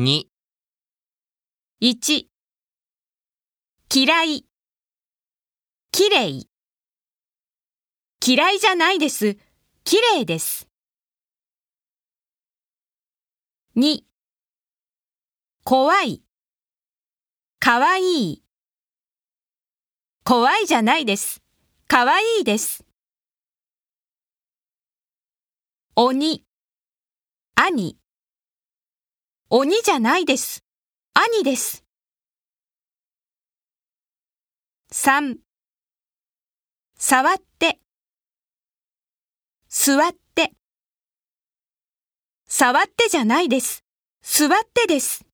2、1嫌い。きれい嫌いじゃないです。きれいです。2怖い。かわい。い怖いじゃないです。かわいいです。鬼。兄。鬼じゃないです。兄です。3触って座って触ってじゃないです。座ってです。